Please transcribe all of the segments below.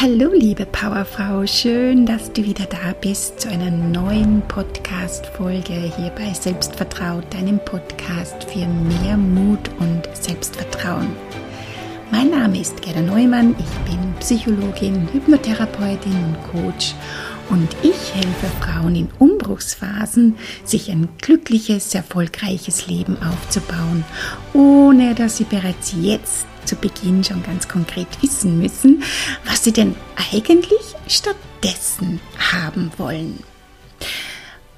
Hallo liebe Powerfrau, schön, dass du wieder da bist zu einer neuen Podcast-Folge hier bei Selbstvertraut, deinem Podcast für mehr Mut und Selbstvertrauen. Mein Name ist Gerda Neumann, ich bin Psychologin, Hypnotherapeutin und Coach. Und ich helfe Frauen in Umbruchsphasen, sich ein glückliches, erfolgreiches Leben aufzubauen, ohne dass sie bereits jetzt zu Beginn schon ganz konkret wissen müssen, was sie denn eigentlich stattdessen haben wollen.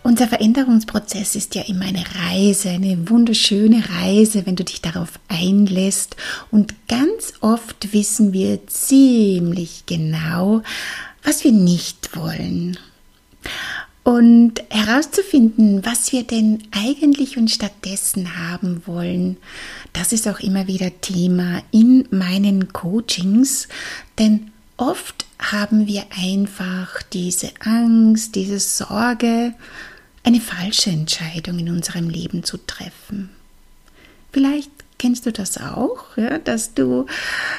Unser Veränderungsprozess ist ja immer eine Reise, eine wunderschöne Reise, wenn du dich darauf einlässt. Und ganz oft wissen wir ziemlich genau, was wir nicht wollen. Und herauszufinden, was wir denn eigentlich und stattdessen haben wollen, das ist auch immer wieder Thema in meinen Coachings, denn oft haben wir einfach diese Angst, diese Sorge, eine falsche Entscheidung in unserem Leben zu treffen. Vielleicht kennst du das auch, ja, dass du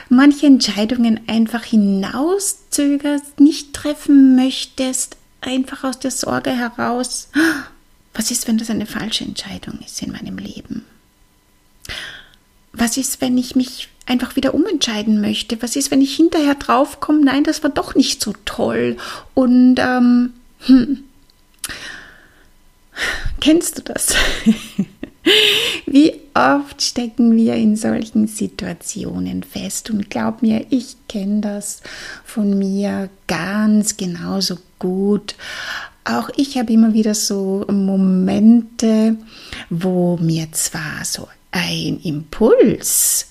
manche Entscheidungen einfach hinauszögerst, nicht treffen möchtest, einfach aus der Sorge heraus, was ist, wenn das eine falsche Entscheidung ist in meinem Leben? Was ist, wenn ich mich einfach wieder umentscheiden möchte? Was ist, wenn ich hinterher draufkomme, nein, das war doch nicht so toll? Und ähm, hm, kennst du das? Wie oft stecken wir in solchen Situationen fest? Und glaub mir, ich kenne das von mir ganz genauso gut. Auch ich habe immer wieder so Momente, wo mir zwar so ein Impuls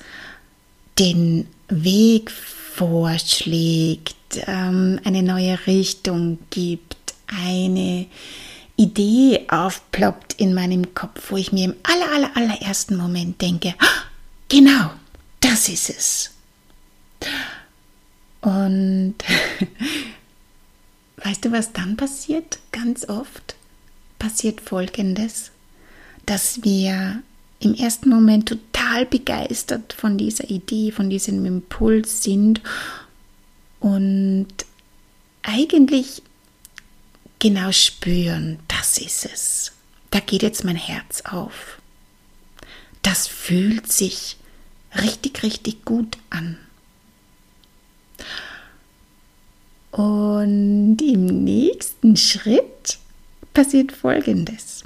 den Weg vorschlägt, ähm, eine neue Richtung gibt, eine Idee aufploppt in meinem Kopf, wo ich mir im aller, aller, allerersten Moment denke, ah, genau, das ist es. Und weißt du, was dann passiert? Ganz oft passiert Folgendes, dass wir im ersten Moment total begeistert von dieser Idee, von diesem Impuls sind und eigentlich genau spüren, das ist es. Da geht jetzt mein Herz auf. Das fühlt sich richtig, richtig gut an. Und im nächsten Schritt passiert Folgendes.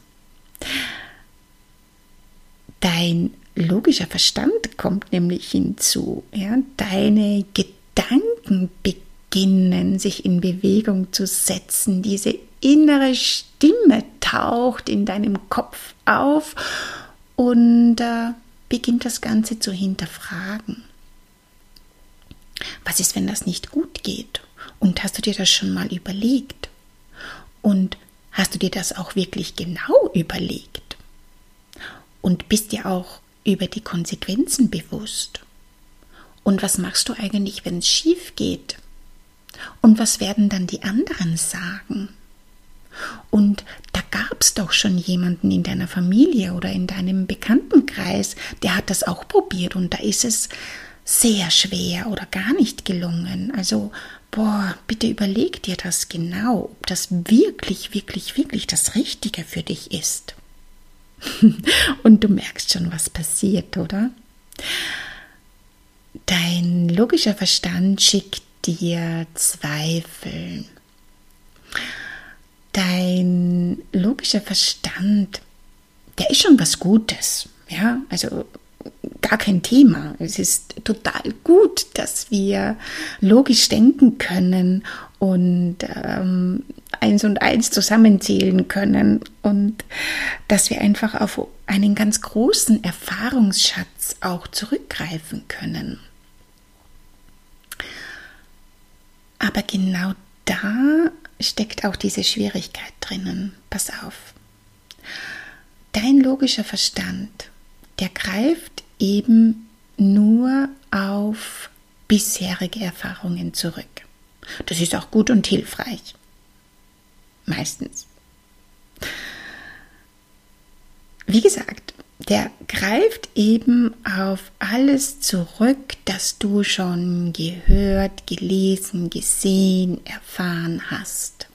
Dein logischer Verstand kommt nämlich hinzu. Ja? Deine Gedanken beginnen sich in Bewegung zu setzen. Diese innere Stimme taucht in deinem Kopf auf und äh, beginnt das Ganze zu hinterfragen. Was ist, wenn das nicht gut geht? Und hast du dir das schon mal überlegt? Und hast du dir das auch wirklich genau überlegt? Und bist dir auch über die Konsequenzen bewusst? Und was machst du eigentlich, wenn es schief geht? Und was werden dann die anderen sagen? Und da gab es doch schon jemanden in deiner Familie oder in deinem Bekanntenkreis, der hat das auch probiert und da ist es sehr schwer oder gar nicht gelungen. Also, boah, bitte überleg dir das genau, ob das wirklich, wirklich, wirklich das Richtige für dich ist. und du merkst schon, was passiert, oder? Dein logischer Verstand schickt dir Zweifel. Dein logischer Verstand, der ist schon was Gutes. Ja, also gar kein Thema. Es ist total gut, dass wir logisch denken können und ähm, eins und eins zusammenzählen können und dass wir einfach auf einen ganz großen Erfahrungsschatz auch zurückgreifen können. Aber genau da steckt auch diese Schwierigkeit drinnen. Pass auf. Dein logischer Verstand, der greift eben nur auf bisherige Erfahrungen zurück. Das ist auch gut und hilfreich. Meistens. Wie gesagt, der greift eben auf alles zurück, das du schon gehört, gelesen, gesehen, erfahren hast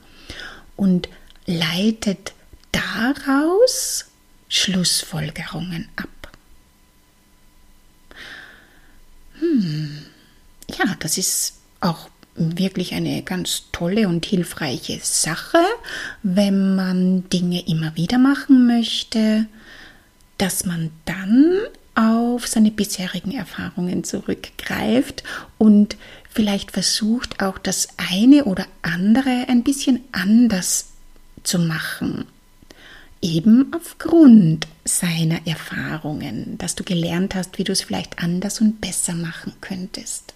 und leitet daraus Schlussfolgerungen ab. Hm, das ist auch wirklich eine ganz tolle und hilfreiche Sache, wenn man Dinge immer wieder machen möchte, dass man dann auf seine bisherigen Erfahrungen zurückgreift und vielleicht versucht auch das eine oder andere ein bisschen anders zu machen. Eben aufgrund seiner Erfahrungen, dass du gelernt hast, wie du es vielleicht anders und besser machen könntest.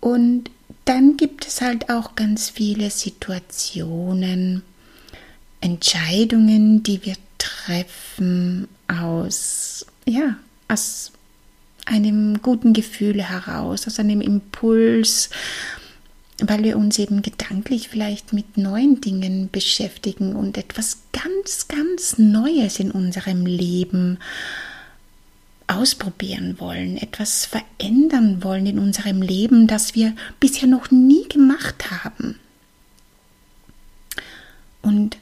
Und dann gibt es halt auch ganz viele Situationen, Entscheidungen, die wir treffen aus, ja, aus einem guten Gefühl heraus, aus einem Impuls, weil wir uns eben gedanklich vielleicht mit neuen Dingen beschäftigen und etwas ganz, ganz Neues in unserem Leben ausprobieren wollen, etwas verändern wollen in unserem Leben, das wir bisher noch nie gemacht haben. Und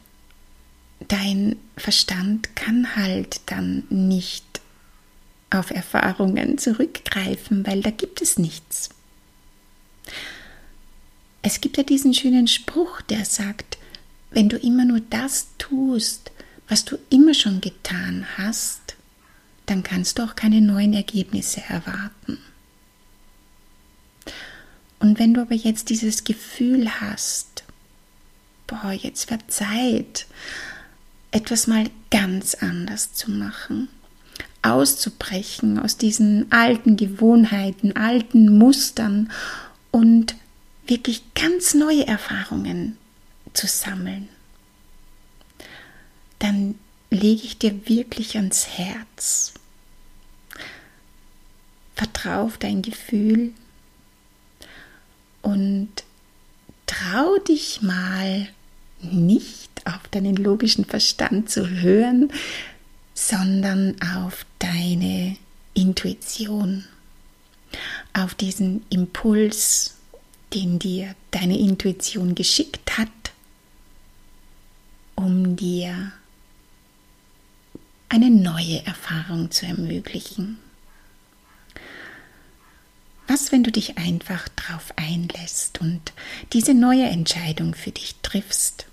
dein Verstand kann halt dann nicht auf Erfahrungen zurückgreifen, weil da gibt es nichts. Es gibt ja diesen schönen Spruch, der sagt, wenn du immer nur das tust, was du immer schon getan hast, dann kannst du auch keine neuen Ergebnisse erwarten. Und wenn du aber jetzt dieses Gefühl hast, boah, jetzt wird Zeit, etwas mal ganz anders zu machen, auszubrechen aus diesen alten Gewohnheiten, alten Mustern und wirklich ganz neue Erfahrungen zu sammeln, dann lege ich dir wirklich ans Herz. Vertrau auf dein Gefühl und trau dich mal nicht auf deinen logischen Verstand zu hören, sondern auf deine Intuition, auf diesen Impuls, den dir deine Intuition geschickt hat, um dir eine neue Erfahrung zu ermöglichen. Was, wenn du dich einfach darauf einlässt und diese neue Entscheidung für dich triffst?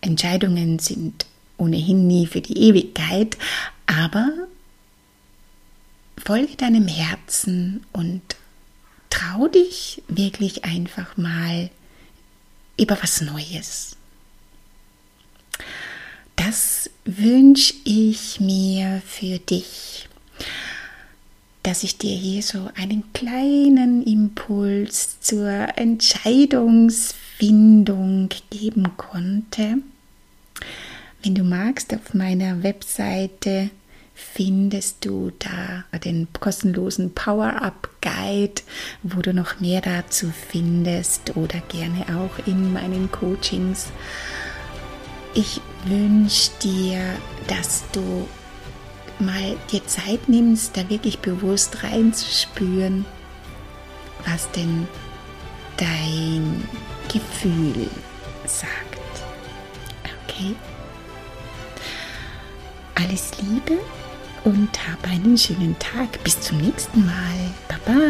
Entscheidungen sind ohnehin nie für die Ewigkeit, aber folge deinem Herzen und trau dich wirklich einfach mal über was Neues. Das wünsche ich mir für dich, dass ich dir hier so einen kleinen Impuls zur Entscheidungsfindung geben konnte. Wenn du magst, auf meiner Webseite findest du da den kostenlosen Power-Up-Guide, wo du noch mehr dazu findest oder gerne auch in meinen Coachings. Ich wünsche dir, dass du mal dir Zeit nimmst, da wirklich bewusst reinzuspüren, was denn dein Gefühl sagt. Okay? Alles Liebe und hab einen schönen Tag. Bis zum nächsten Mal. Baba.